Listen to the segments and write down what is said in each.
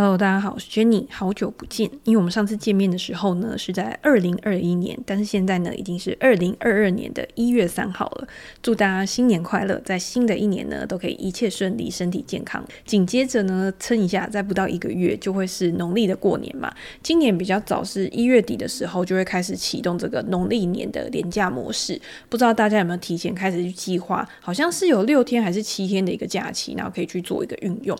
Hello，大家好，我是 Jenny，好久不见。因为我们上次见面的时候呢，是在二零二一年，但是现在呢，已经是二零二二年的一月三号了。祝大家新年快乐，在新的一年呢，都可以一切顺利，身体健康。紧接着呢，撑一下，再不到一个月就会是农历的过年嘛。今年比较早，是一月底的时候就会开始启动这个农历年的连假模式。不知道大家有没有提前开始去计划？好像是有六天还是七天的一个假期，然后可以去做一个运用。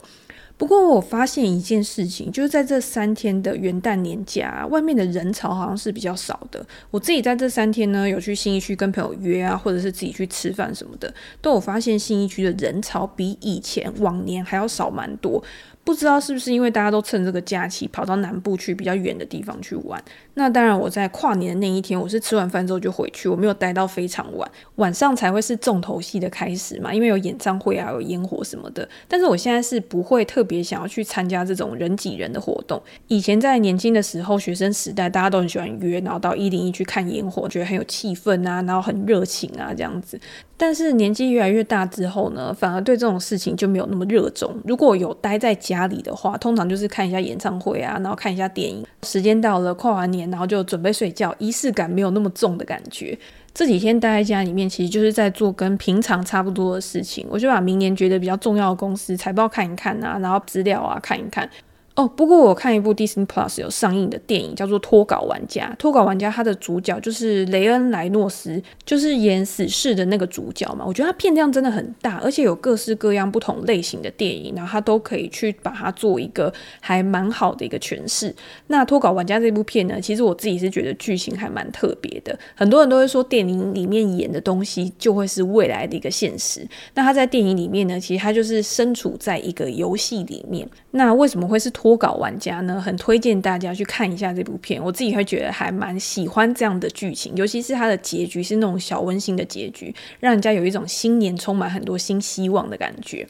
不过我发现一件事情，就是在这三天的元旦年假，外面的人潮好像是比较少的。我自己在这三天呢，有去新一区跟朋友约啊，或者是自己去吃饭什么的，都有发现新一区的人潮比以前往年还要少蛮多。不知道是不是因为大家都趁这个假期跑到南部去比较远的地方去玩。那当然，我在跨年的那一天，我是吃完饭之后就回去，我没有待到非常晚，晚上才会是重头戏的开始嘛，因为有演唱会啊，有烟火什么的。但是我现在是不会特别想要去参加这种人挤人的活动。以前在年轻的时候，学生时代，大家都很喜欢约，然后到一零一去看烟火，觉得很有气氛啊，然后很热情啊这样子。但是年纪越来越大之后呢，反而对这种事情就没有那么热衷。如果有待在家里的话，通常就是看一下演唱会啊，然后看一下电影。时间到了，跨完年，然后就准备睡觉，仪式感没有那么重的感觉。这几天待在家里面，其实就是在做跟平常差不多的事情。我就把明年觉得比较重要的公司财报看一看啊，然后资料啊看一看。哦，不过我看一部 Disney Plus 有上映的电影，叫做《脱稿玩家》。脱稿玩家他的主角就是雷恩·莱诺斯，就是演死侍的那个主角嘛。我觉得他片量真的很大，而且有各式各样不同类型的电影，然后他都可以去把它做一个还蛮好的一个诠释。那《脱稿玩家》这部片呢，其实我自己是觉得剧情还蛮特别的。很多人都会说电影里面演的东西就会是未来的一个现实。那他在电影里面呢，其实他就是身处在一个游戏里面。那为什么会是脱？播稿玩家呢，很推荐大家去看一下这部片。我自己会觉得还蛮喜欢这样的剧情，尤其是它的结局是那种小温馨的结局，让人家有一种新年充满很多新希望的感觉。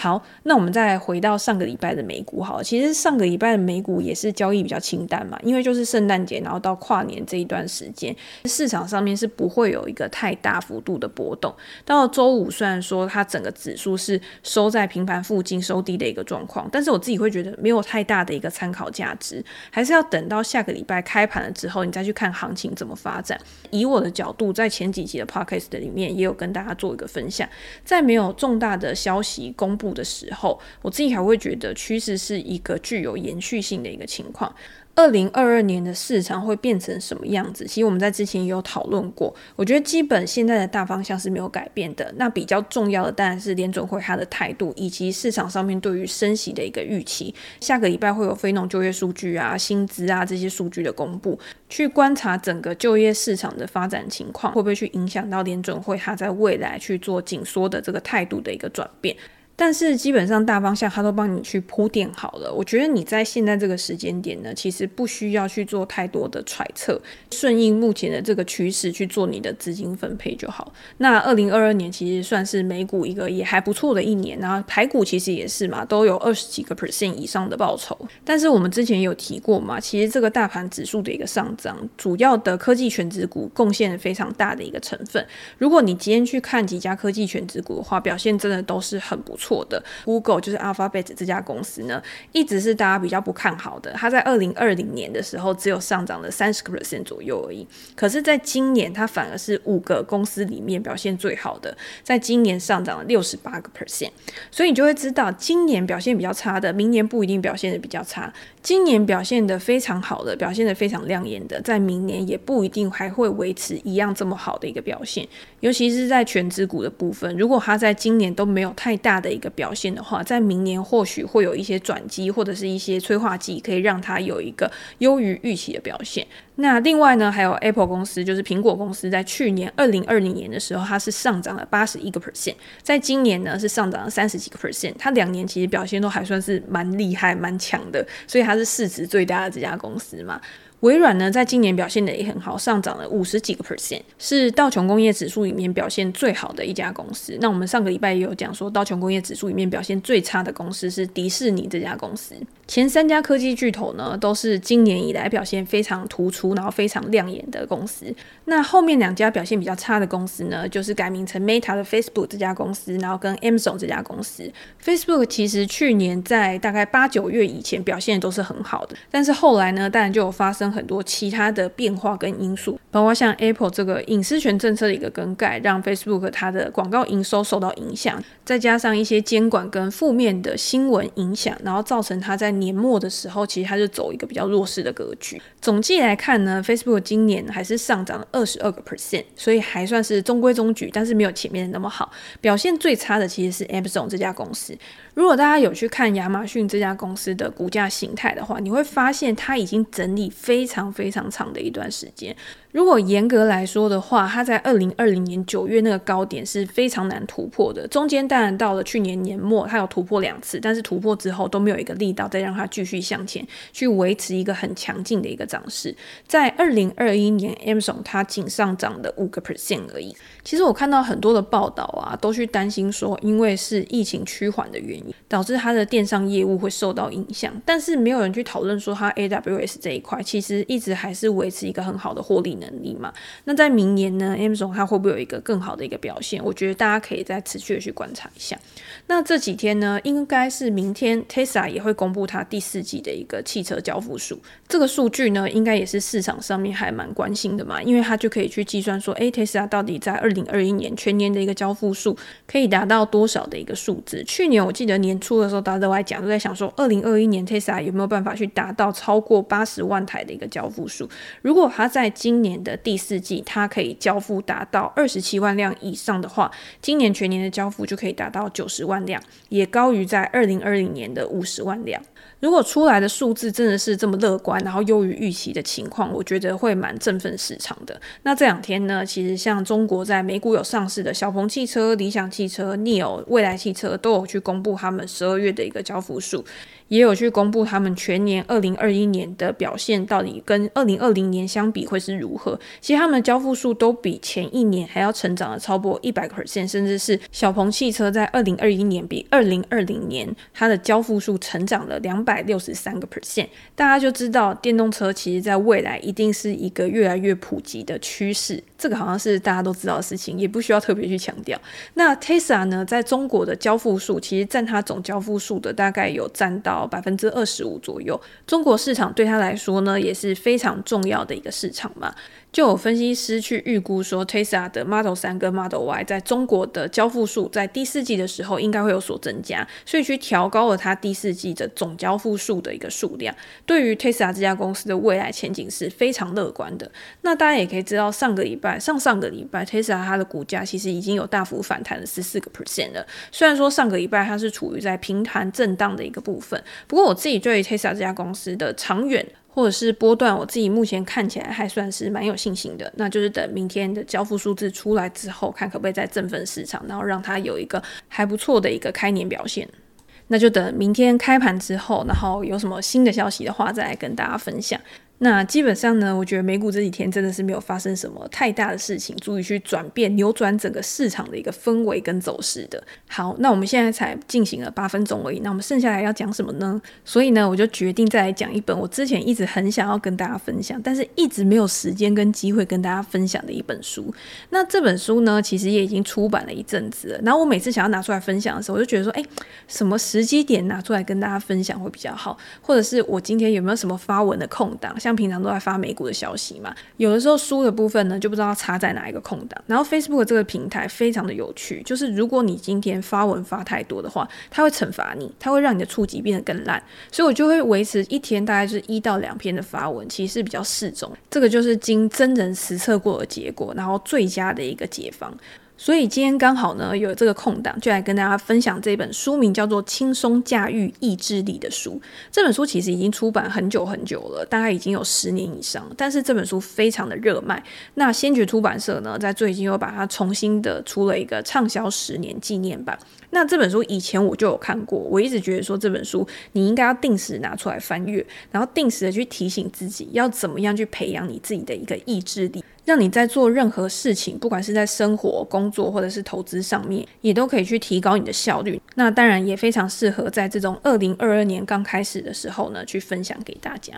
好，那我们再回到上个礼拜的美股。好，其实上个礼拜的美股也是交易比较清淡嘛，因为就是圣诞节，然后到跨年这一段时间，市场上面是不会有一个太大幅度的波动。到周五，虽然说它整个指数是收在平盘附近收低的一个状况，但是我自己会觉得没有太大的一个参考价值，还是要等到下个礼拜开盘了之后，你再去看行情怎么发展。以我的角度，在前几集的 podcast 里面也有跟大家做一个分享，在没有重大的消息公布的时候，我自己还会觉得趋势是一个具有延续性的一个情况。二零二二年的市场会变成什么样子？其实我们在之前也有讨论过。我觉得基本现在的大方向是没有改变的。那比较重要的当然是联准会它的态度，以及市场上面对于升息的一个预期。下个礼拜会有非农就业数据啊、薪资啊这些数据的公布，去观察整个就业市场的发展情况，会不会去影响到联准会它在未来去做紧缩的这个态度的一个转变。但是基本上大方向他都帮你去铺垫好了，我觉得你在现在这个时间点呢，其实不需要去做太多的揣测，顺应目前的这个趋势去做你的资金分配就好。那二零二二年其实算是美股一个也还不错的一年，然后台股其实也是嘛，都有二十几个 percent 以上的报酬。但是我们之前有提过嘛，其实这个大盘指数的一个上涨，主要的科技权值股贡献非常大的一个成分。如果你今天去看几家科技权值股的话，表现真的都是很不错。错的，Google 就是 Alphabet 这家公司呢，一直是大家比较不看好的。它在二零二零年的时候只有上涨了三十个 percent 左右而已。可是，在今年它反而是五个公司里面表现最好的，在今年上涨了六十八个 percent。所以你就会知道，今年表现比较差的，明年不一定表现得比较差；今年表现得非常好的，表现得非常亮眼的，在明年也不一定还会维持一样这么好的一个表现。尤其是在全职股的部分，如果它在今年都没有太大的一个表现的话，在明年或许会有一些转机或者是一些催化剂，可以让它有一个优于预期的表现。那另外呢，还有 Apple 公司，就是苹果公司，在去年二零二零年的时候，它是上涨了八十一个 percent，在今年呢是上涨了三十几个 percent，它两年其实表现都还算是蛮厉害、蛮强的，所以它是市值最大的这家公司嘛。微软呢，在今年表现的也很好，上涨了五十几个 percent，是道琼工业指数里面表现最好的一家公司。那我们上个礼拜也有讲说，道琼工业指数里面表现最差的公司是迪士尼这家公司。前三家科技巨头呢，都是今年以来表现非常突出，然后非常亮眼的公司。那后面两家表现比较差的公司呢，就是改名成 Meta 的 Facebook 这家公司，然后跟 Amazon 这家公司。Facebook 其实去年在大概八九月以前表现都是很好的，但是后来呢，当然就有发生很多其他的变化跟因素，包括像 Apple 这个隐私权政策的一个更改，让 Facebook 它的广告营收受到影响，再加上一些监管跟负面的新闻影响，然后造成它在年末的时候，其实它就走一个比较弱势的格局。总计来看呢，Facebook 今年还是上涨了二十二个 percent，所以还算是中规中矩，但是没有前面的那么好。表现最差的其实是 Amazon 这家公司。如果大家有去看亚马逊这家公司的股价形态的话，你会发现它已经整理非非常非常长的一段时间。如果严格来说的话，它在二零二零年九月那个高点是非常难突破的。中间当然到了去年年末，它有突破两次，但是突破之后都没有一个力道再让它继续向前去维持一个很强劲的一个涨势。在二零二一年，Amazon 它仅上涨的五个 percent 而已。其实我看到很多的报道啊，都去担心说，因为是疫情趋缓的原因，导致它的电商业务会受到影响。但是没有人去讨论说，它 AWS 这一块其实一直还是维持一个很好的获利能力嘛。那在明年呢，Amazon 它会不会有一个更好的一个表现？我觉得大家可以再持续的去观察一下。那这几天呢，应该是明天 Tesla 也会公布它第四季的一个汽车交付数。这个数据呢，应该也是市场上面还蛮关心的嘛，因为它就可以去计算说，诶，Tesla 到底在二零二一年全年的一个交付数可以达到多少的一个数字？去年我记得年初的时候，大家都在讲，都在想说，二零二一年 Tesla 有没有办法去达到超过八十万台的一个交付数？如果它在今年年的第四季，它可以交付达到二十七万辆以上的话，今年全年的交付就可以达到九十万辆，也高于在二零二零年的五十万辆。如果出来的数字真的是这么乐观，然后优于预期的情况，我觉得会蛮振奋市场的。那这两天呢，其实像中国在美股有上市的小鹏汽车、理想汽车、NIO、未来汽车都有去公布他们十二月的一个交付数。也有去公布他们全年二零二一年的表现，到底跟二零二零年相比会是如何？其实他们的交付数都比前一年还要成长了超过一百个 percent，甚至是小鹏汽车在二零二一年比二零二零年它的交付数成长了两百六十三个 percent。大家就知道电动车其实在未来一定是一个越来越普及的趋势，这个好像是大家都知道的事情，也不需要特别去强调。那 Tesla 呢，在中国的交付数其实占它总交付数的大概有占到。百分之二十五左右，中国市场对他来说呢，也是非常重要的一个市场嘛。就有分析师去预估说，Tesla 的 Model 3跟 Model Y 在中国的交付数在第四季的时候应该会有所增加，所以去调高了它第四季的总交付数的一个数量。对于 Tesla 这家公司的未来前景是非常乐观的。那大家也可以知道，上个礼拜、上上个礼拜，Tesla 它的股价其实已经有大幅反弹了十四个 percent 了。虽然说上个礼拜它是处于在平盘震荡的一个部分，不过我自己对于 Tesla 这家公司的长远。或者是波段，我自己目前看起来还算是蛮有信心的，那就是等明天的交付数字出来之后，看可不可以再振奋市场，然后让它有一个还不错的一个开年表现。那就等明天开盘之后，然后有什么新的消息的话，再来跟大家分享。那基本上呢，我觉得美股这几天真的是没有发生什么太大的事情，足以去转变、扭转整个市场的一个氛围跟走势的。好，那我们现在才进行了八分钟而已，那我们剩下来要讲什么呢？所以呢，我就决定再来讲一本我之前一直很想要跟大家分享，但是一直没有时间跟机会跟大家分享的一本书。那这本书呢，其实也已经出版了一阵子了。然后我每次想要拿出来分享的时候，我就觉得说，哎，什么时机点拿出来跟大家分享会比较好？或者是我今天有没有什么发文的空档？像像平常都在发美股的消息嘛，有的时候书的部分呢，就不知道插在哪一个空档。然后 Facebook 这个平台非常的有趣，就是如果你今天发文发太多的话，它会惩罚你，它会让你的触及变得更烂。所以我就会维持一天大概是一到两篇的发文，其实是比较适中。这个就是经真人实测过的结果，然后最佳的一个解方。所以今天刚好呢有这个空档，就来跟大家分享这本书名叫做《轻松驾驭意志力》的书。这本书其实已经出版很久很久了，大概已经有十年以上，但是这本书非常的热卖。那先觉出版社呢，在最近又把它重新的出了一个畅销十年纪念版。那这本书以前我就有看过，我一直觉得说这本书你应该要定时拿出来翻阅，然后定时的去提醒自己要怎么样去培养你自己的一个意志力。让你在做任何事情，不管是在生活、工作或者是投资上面，也都可以去提高你的效率。那当然也非常适合在这种二零二二年刚开始的时候呢，去分享给大家。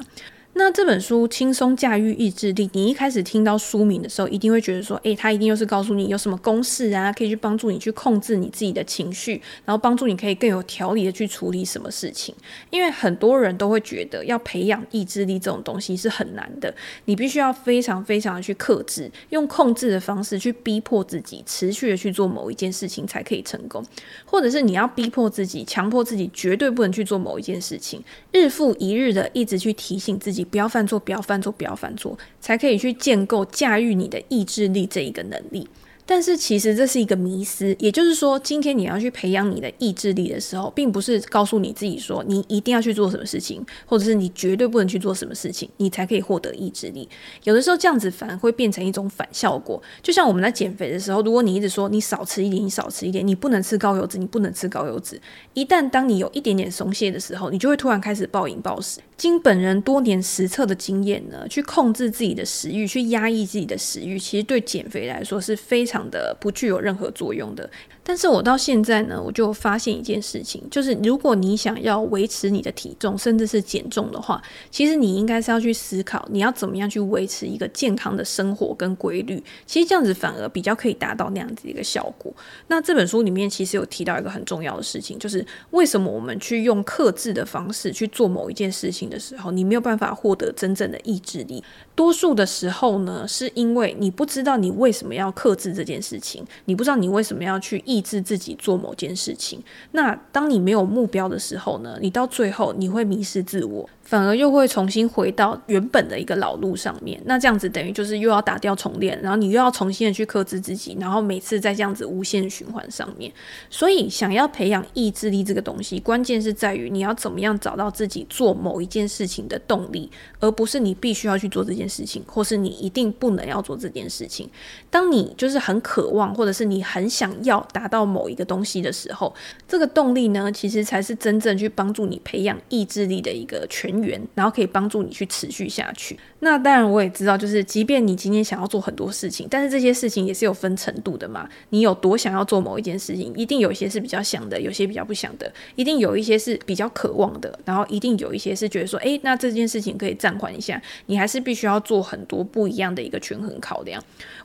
那这本书《轻松驾驭意志力》，你一开始听到书名的时候，一定会觉得说，诶，它一定又是告诉你有什么公式啊，可以去帮助你去控制你自己的情绪，然后帮助你可以更有条理的去处理什么事情。因为很多人都会觉得，要培养意志力这种东西是很难的，你必须要非常非常的去克制，用控制的方式去逼迫自己，持续的去做某一件事情才可以成功，或者是你要逼迫自己，强迫自己绝对不能去做某一件事情，日复一日的一直去提醒自己。不要犯错，不要犯错，不要犯错，才可以去建构驾驭你的意志力这一个能力。但是其实这是一个迷思，也就是说，今天你要去培养你的意志力的时候，并不是告诉你自己说你一定要去做什么事情，或者是你绝对不能去做什么事情，你才可以获得意志力。有的时候这样子反而会变成一种反效果。就像我们在减肥的时候，如果你一直说你少吃一点，你少吃一点，你不能吃高油脂，你不能吃高油脂。一旦当你有一点点松懈的时候，你就会突然开始暴饮暴食。经本人多年实测的经验呢，去控制自己的食欲，去压抑自己的食欲，其实对减肥来说是非常的不具有任何作用的。但是我到现在呢，我就发现一件事情，就是如果你想要维持你的体重，甚至是减重的话，其实你应该是要去思考，你要怎么样去维持一个健康的生活跟规律。其实这样子反而比较可以达到那样子一个效果。那这本书里面其实有提到一个很重要的事情，就是为什么我们去用克制的方式去做某一件事情的时候，你没有办法获得真正的意志力。多数的时候呢，是因为你不知道你为什么要克制这这件事情，你不知道你为什么要去。抑制自己做某件事情，那当你没有目标的时候呢，你到最后你会迷失自我。反而又会重新回到原本的一个老路上面，那这样子等于就是又要打掉重练，然后你又要重新的去克制自己，然后每次在这样子无限循环上面。所以想要培养意志力这个东西，关键是在于你要怎么样找到自己做某一件事情的动力，而不是你必须要去做这件事情，或是你一定不能要做这件事情。当你就是很很渴望，或者是你很想要达到某一个东西的时候，这个动力呢，其实才是真正去帮助你培养意志力的一个全源，然后可以帮助你去持续下去。那当然，我也知道，就是即便你今天想要做很多事情，但是这些事情也是有分程度的嘛。你有多想要做某一件事情，一定有一些是比较想的，有些比较不想的，一定有一些是比较渴望的，然后一定有一些是觉得说，诶，那这件事情可以暂缓一下。你还是必须要做很多不一样的一个权衡考量。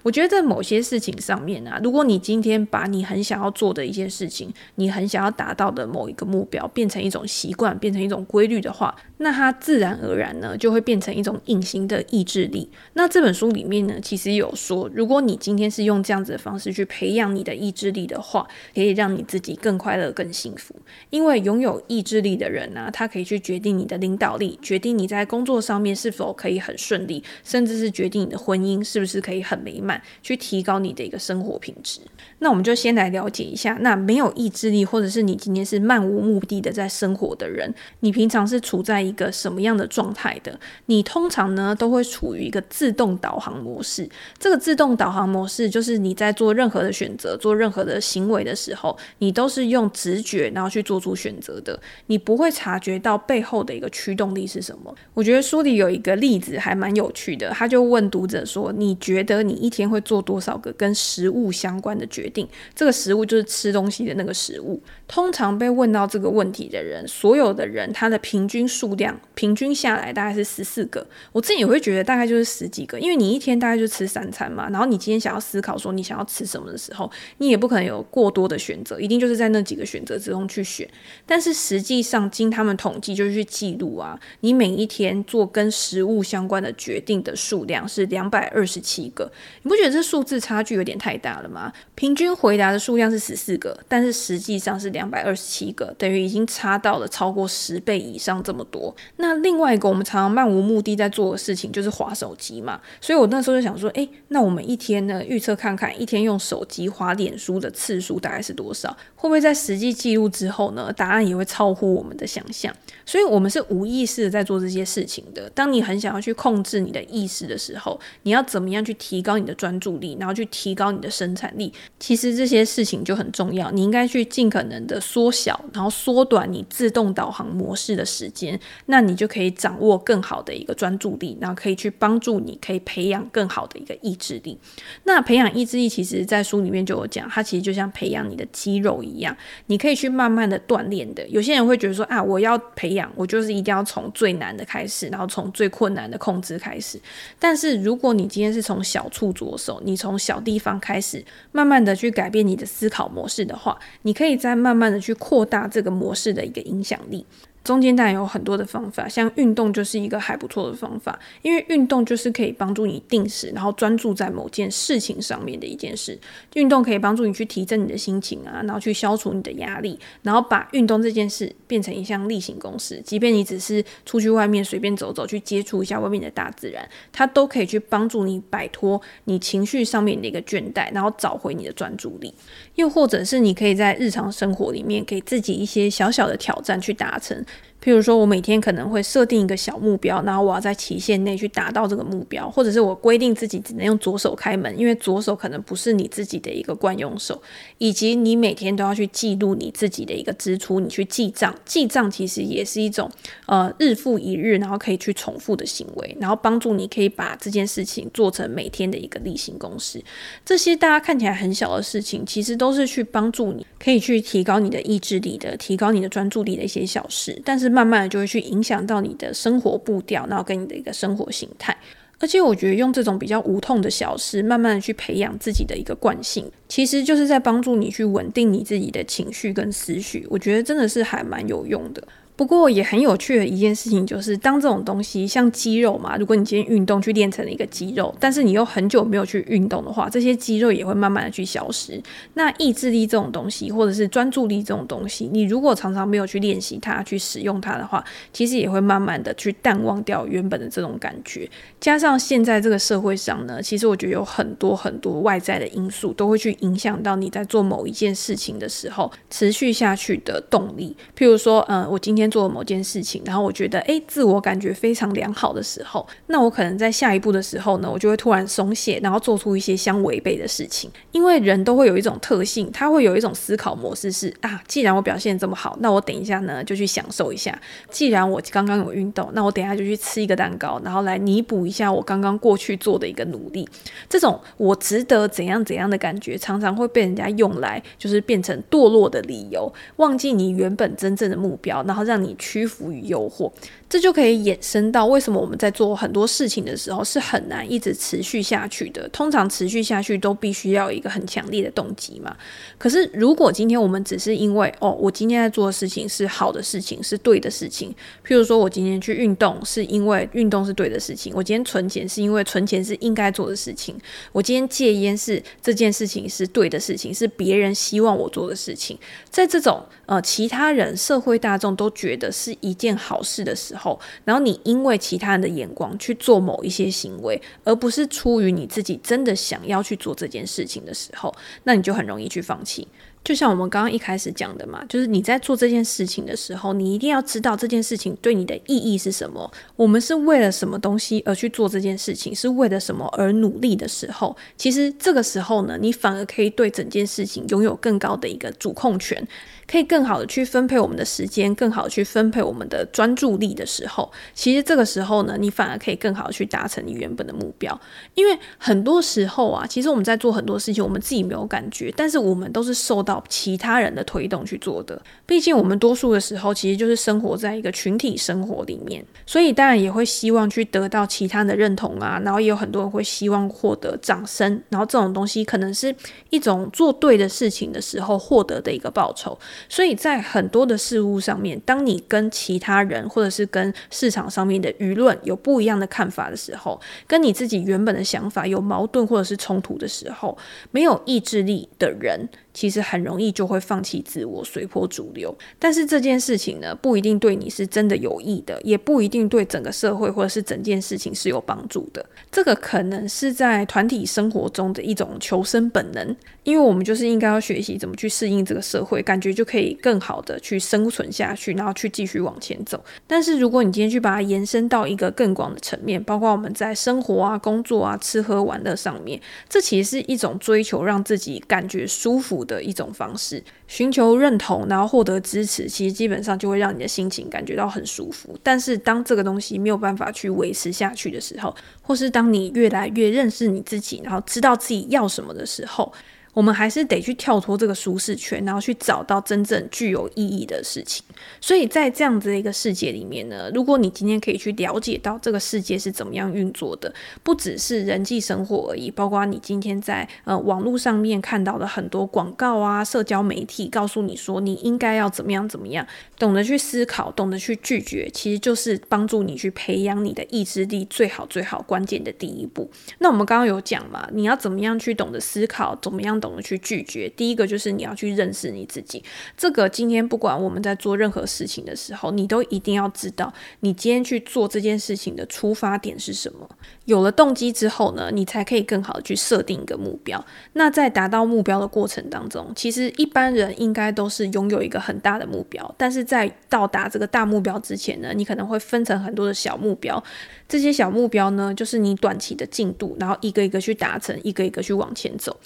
我觉得在某些事情上面啊，如果你今天把你很想要做的一件事情，你很想要达到的某一个目标，变成一种习惯，变成一种规律的话，那它自然而然呢，就会变成一种隐形的意志力。那这本书里面呢，其实有说，如果你今天是用这样子的方式去培养你的意志力的话，可以让你自己更快乐、更幸福。因为拥有意志力的人呢、他可以去决定你的领导力，决定你在工作上面是否可以很顺利，甚至是决定你的婚姻是不是可以很美满，去提高你的一个生活品质。那我们就先来了解一下，那没有意志力，或者是你今天是漫无目的的在生活的人，你平常是处在一个什么样的状态的？你通常呢都会处于一个自动导航模式。这个自动导航模式就是你在做任何的选择、做任何的行为的时候，你都是用直觉然后去做出选择的，你不会察觉到背后的一个驱动力是什么。我觉得书里有一个例子还蛮有趣的，他就问读者说：“你觉得你一天会做多少个跟食物相关的决定？”这个食物就是吃东西的那个食物。通常被问到这个问题的人，所有的人他的平均数量平均下来大概是十四个。我自己也会觉得大概就是十几个，因为你一天大概就吃三餐嘛。然后你今天想要思考说你想要吃什么的时候，你也不可能有过多的选择，一定就是在那几个选择之中去选。但是实际上，经他们统计，就是去记录啊，你每一天做跟食物相关的决定的数量是两百二十七个。你不觉得这数字差距有点太大了吗？平均回答的数量是十四个，但是实际上是两百二十七个，等于已经差到了超过十倍以上这么多。那另外一个我们常常漫无目的在做的事情就是滑手机嘛，所以我那时候就想说，诶，那我们一天呢预测看看，一天用手机滑脸书的次数大概是多少？会不会在实际记录之后呢，答案也会超乎我们的想象？所以我们是无意识的在做这些事情的。当你很想要去控制你的意识的时候，你要怎么样去提高你的专注力，然后去提高你的生产力？其实这些事情就很重要。你应该去尽可能的缩小，然后缩短你自动导航模式的时间，那你就可以掌握更好的一个专注力，然后可以去帮助你，可以培养更好的一个意志力。那培养意志力，其实在书里面就有讲，它其实就像培养你的肌肉一样，你可以去慢慢的锻炼的。有些人会觉得说啊，我要培养，我就是一定要从最难的开始，然后从最困难的控制开始。但是如果你今天是从小处着手，你从小地方开始，慢慢的去改变你的思考模式的话，你可以再慢慢慢的去扩大这个模式的一个影响力。中间当然有很多的方法，像运动就是一个还不错的方法，因为运动就是可以帮助你定时，然后专注在某件事情上面的一件事。运动可以帮助你去提振你的心情啊，然后去消除你的压力，然后把运动这件事变成一项例行公事。即便你只是出去外面随便走走，去接触一下外面的大自然，它都可以去帮助你摆脱你情绪上面的一个倦怠，然后找回你的专注力。又或者是你可以在日常生活里面给自己一些小小的挑战去达成。譬如说，我每天可能会设定一个小目标，然后我要在期限内去达到这个目标，或者是我规定自己只能用左手开门，因为左手可能不是你自己的一个惯用手，以及你每天都要去记录你自己的一个支出，你去记账，记账其实也是一种呃日复一日，然后可以去重复的行为，然后帮助你可以把这件事情做成每天的一个例行公事。这些大家看起来很小的事情，其实都是去帮助你可以去提高你的意志力的，提高你的专注力的一些小事，但是。慢慢的就会去影响到你的生活步调，然后跟你的一个生活形态。而且我觉得用这种比较无痛的小事，慢慢的去培养自己的一个惯性，其实就是在帮助你去稳定你自己的情绪跟思绪。我觉得真的是还蛮有用的。不过也很有趣的一件事情就是，当这种东西像肌肉嘛，如果你今天运动去练成了一个肌肉，但是你又很久没有去运动的话，这些肌肉也会慢慢的去消失。那意志力这种东西，或者是专注力这种东西，你如果常常没有去练习它、去使用它的话，其实也会慢慢的去淡忘掉原本的这种感觉。加上现在这个社会上呢，其实我觉得有很多很多外在的因素都会去影响到你在做某一件事情的时候持续下去的动力。譬如说，嗯、我今天。做某件事情，然后我觉得诶，自我感觉非常良好的时候，那我可能在下一步的时候呢，我就会突然松懈，然后做出一些相违背的事情。因为人都会有一种特性，他会有一种思考模式是啊，既然我表现这么好，那我等一下呢就去享受一下。既然我刚刚有运动，那我等一下就去吃一个蛋糕，然后来弥补一下我刚刚过去做的一个努力。这种我值得怎样怎样的感觉，常常会被人家用来就是变成堕落的理由，忘记你原本真正的目标，然后让。你屈服于诱惑。这就可以衍生到为什么我们在做很多事情的时候是很难一直持续下去的。通常持续下去都必须要一个很强烈的动机嘛。可是如果今天我们只是因为哦，我今天在做的事情是好的事情，是对的事情。譬如说我今天去运动是因为运动是对的事情，我今天存钱是因为存钱是应该做的事情，我今天戒烟是这件事情是对的事情，是别人希望我做的事情。在这种呃其他人社会大众都觉得是一件好事的时候。然后你因为其他人的眼光去做某一些行为，而不是出于你自己真的想要去做这件事情的时候，那你就很容易去放弃。就像我们刚刚一开始讲的嘛，就是你在做这件事情的时候，你一定要知道这件事情对你的意义是什么。我们是为了什么东西而去做这件事情，是为了什么而努力的时候，其实这个时候呢，你反而可以对整件事情拥有更高的一个主控权。可以更好的去分配我们的时间，更好的去分配我们的专注力的时候，其实这个时候呢，你反而可以更好的去达成你原本的目标。因为很多时候啊，其实我们在做很多事情，我们自己没有感觉，但是我们都是受到其他人的推动去做的。毕竟我们多数的时候其实就是生活在一个群体生活里面，所以当然也会希望去得到其他的认同啊。然后也有很多人会希望获得掌声，然后这种东西可能是一种做对的事情的时候获得的一个报酬。所以在很多的事物上面，当你跟其他人或者是跟市场上面的舆论有不一样的看法的时候，跟你自己原本的想法有矛盾或者是冲突的时候，没有意志力的人，其实很容易就会放弃自我，随波逐流。但是这件事情呢，不一定对你是真的有益的，也不一定对整个社会或者是整件事情是有帮助的。这个可能是在团体生活中的一种求生本能，因为我们就是应该要学习怎么去适应这个社会，感觉就可以更好的去生存下去，然后去继续往前走。但是如果你今天去把它延伸到一个更广的层面，包括我们在生活啊、工作啊、吃喝玩乐上面，这其实是一种追求让自己感觉舒服的一种方式，寻求认同，然后获得支持，其实基本上就会让你的心情感觉到很舒服。但是当这个东西没有办法去维持下去的时候，或是当你越来越认识你自己，然后知道自己要什么的时候，我们还是得去跳脱这个舒适圈，然后去找到真正具有意义的事情。所以在这样子的一个世界里面呢，如果你今天可以去了解到这个世界是怎么样运作的，不只是人际生活而已，包括你今天在呃网络上面看到的很多广告啊、社交媒体告诉你说你应该要怎么样怎么样，懂得去思考，懂得去拒绝，其实就是帮助你去培养你的意志力最好最好关键的第一步。那我们刚刚有讲嘛，你要怎么样去懂得思考，怎么样懂。怎么去拒绝？第一个就是你要去认识你自己。这个今天不管我们在做任何事情的时候，你都一定要知道，你今天去做这件事情的出发点是什么。有了动机之后呢，你才可以更好的去设定一个目标。那在达到目标的过程当中，其实一般人应该都是拥有一个很大的目标，但是在到达这个大目标之前呢，你可能会分成很多的小目标。这些小目标呢，就是你短期的进度，然后一个一个去达成，一个一个去往前走。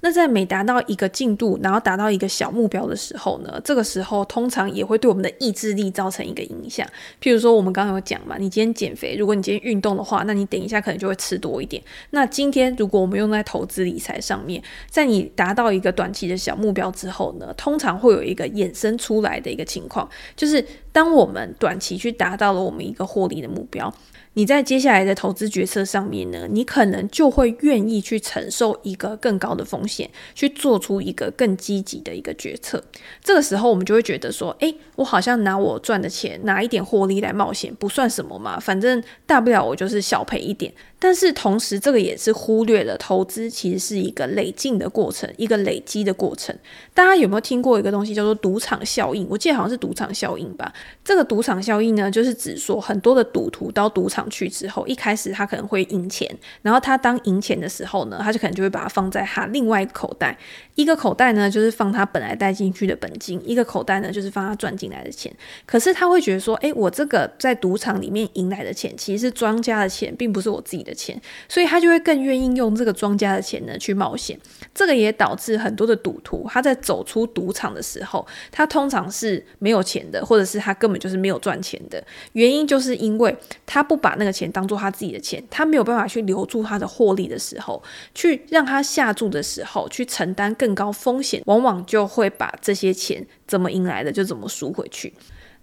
那在每达到一个进度，然后达到一个小目标的时候呢，这个时候通常也会对我们的意志力造成一个影响。譬如说，我们刚刚有讲嘛，你今天减肥，如果你今天运动的话，那你等一下可能就会吃多一点。那今天如果我们用在投资理财上面，在你达到一个短期的小目标之后呢，通常会有一个衍生出来的一个情况，就是当我们短期去达到了我们一个获利的目标。你在接下来的投资决策上面呢，你可能就会愿意去承受一个更高的风险，去做出一个更积极的一个决策。这个时候，我们就会觉得说，诶，我好像拿我赚的钱，拿一点获利来冒险，不算什么嘛，反正大不了我就是小赔一点。但是同时，这个也是忽略了投资其实是一个累进的过程，一个累积的过程。大家有没有听过一个东西叫做赌场效应？我记得好像是赌场效应吧。这个赌场效应呢，就是指说很多的赌徒到赌场去之后，一开始他可能会赢钱，然后他当赢钱的时候呢，他就可能就会把它放在他另外一个口袋，一个口袋呢就是放他本来带进去的本金，一个口袋呢就是放他赚进来的钱。可是他会觉得说，诶，我这个在赌场里面赢来的钱，其实是庄家的钱，并不是我自己的钱，所以他就会更愿意用这个庄家的钱呢去冒险。这个也导致很多的赌徒他在走出赌场的时候，他通常是没有钱的，或者是他根本就是没有赚钱的。原因就是因为他不把那个钱当做他自己的钱，他没有办法去留住他的获利的时候，去让他下注的时候去承担更高风险，往往就会把这些钱怎么赢来的就怎么输回去。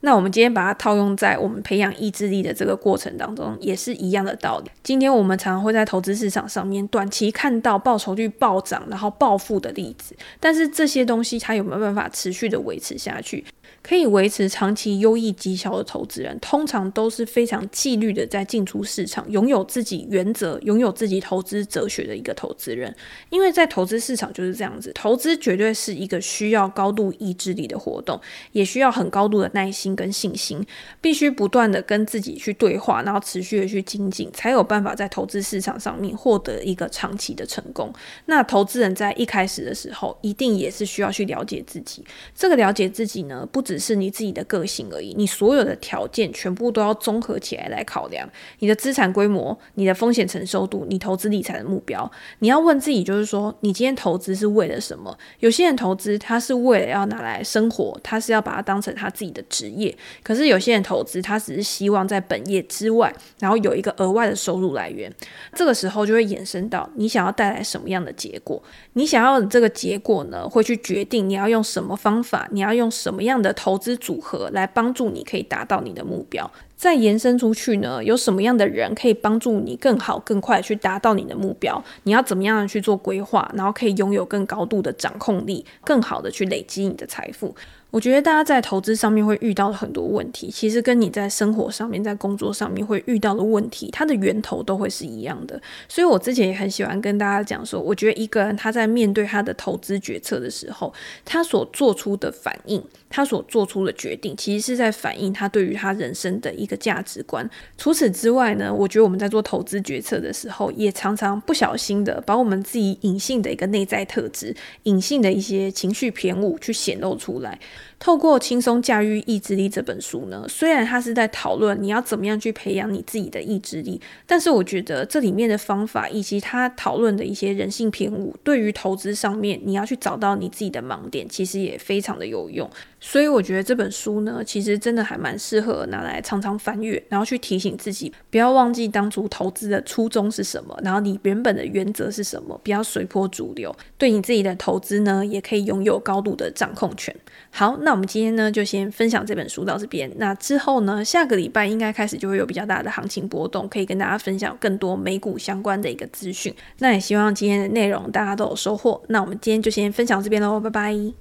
那我们今天把它套用在我们培养意志力的这个过程当中，也是一样的道理。今天我们常常会在投资市场上面短期看到报酬率暴涨，然后暴富的例子，但是这些东西它有没有办法持续的维持下去？可以维持长期优异绩效的投资人，通常都是非常纪律的在进出市场，拥有自己原则、拥有自己投资哲学的一个投资人。因为在投资市场就是这样子，投资绝对是一个需要高度意志力的活动，也需要很高度的耐心跟信心，必须不断的跟自己去对话，然后持续的去精进，才有办法在投资市场上面获得一个长期的成功。那投资人在一开始的时候，一定也是需要去了解自己。这个了解自己呢，不只只是你自己的个性而已，你所有的条件全部都要综合起来来考量。你的资产规模、你的风险承受度、你投资理财的目标，你要问自己，就是说，你今天投资是为了什么？有些人投资他是为了要拿来生活，他是要把它当成他自己的职业。可是有些人投资，他只是希望在本业之外，然后有一个额外的收入来源。这个时候就会衍生到你想要带来什么样的结果？你想要的这个结果呢，会去决定你要用什么方法，你要用什么样的投资组合来帮助你可以达到你的目标。再延伸出去呢，有什么样的人可以帮助你更好、更快去达到你的目标？你要怎么样去做规划，然后可以拥有更高度的掌控力，更好的去累积你的财富？我觉得大家在投资上面会遇到很多问题，其实跟你在生活上面、在工作上面会遇到的问题，它的源头都会是一样的。所以我之前也很喜欢跟大家讲说，我觉得一个人他在面对他的投资决策的时候，他所做出的反应，他所做出的决定，其实是在反映他对于他人生的一个价值观。除此之外呢，我觉得我们在做投资决策的时候，也常常不小心的把我们自己隐性的一个内在特质、隐性的一些情绪偏误去显露出来。透过《轻松驾驭意志力》这本书呢，虽然它是在讨论你要怎么样去培养你自己的意志力，但是我觉得这里面的方法以及他讨论的一些人性偏误，对于投资上面你要去找到你自己的盲点，其实也非常的有用。所以我觉得这本书呢，其实真的还蛮适合拿来常常翻阅，然后去提醒自己，不要忘记当初投资的初衷是什么，然后你原本的原则是什么，不要随波逐流，对你自己的投资呢，也可以拥有高度的掌控权。好，那我们今天呢，就先分享这本书到这边。那之后呢，下个礼拜应该开始就会有比较大的行情波动，可以跟大家分享更多美股相关的一个资讯。那也希望今天的内容大家都有收获。那我们今天就先分享这边喽，拜拜。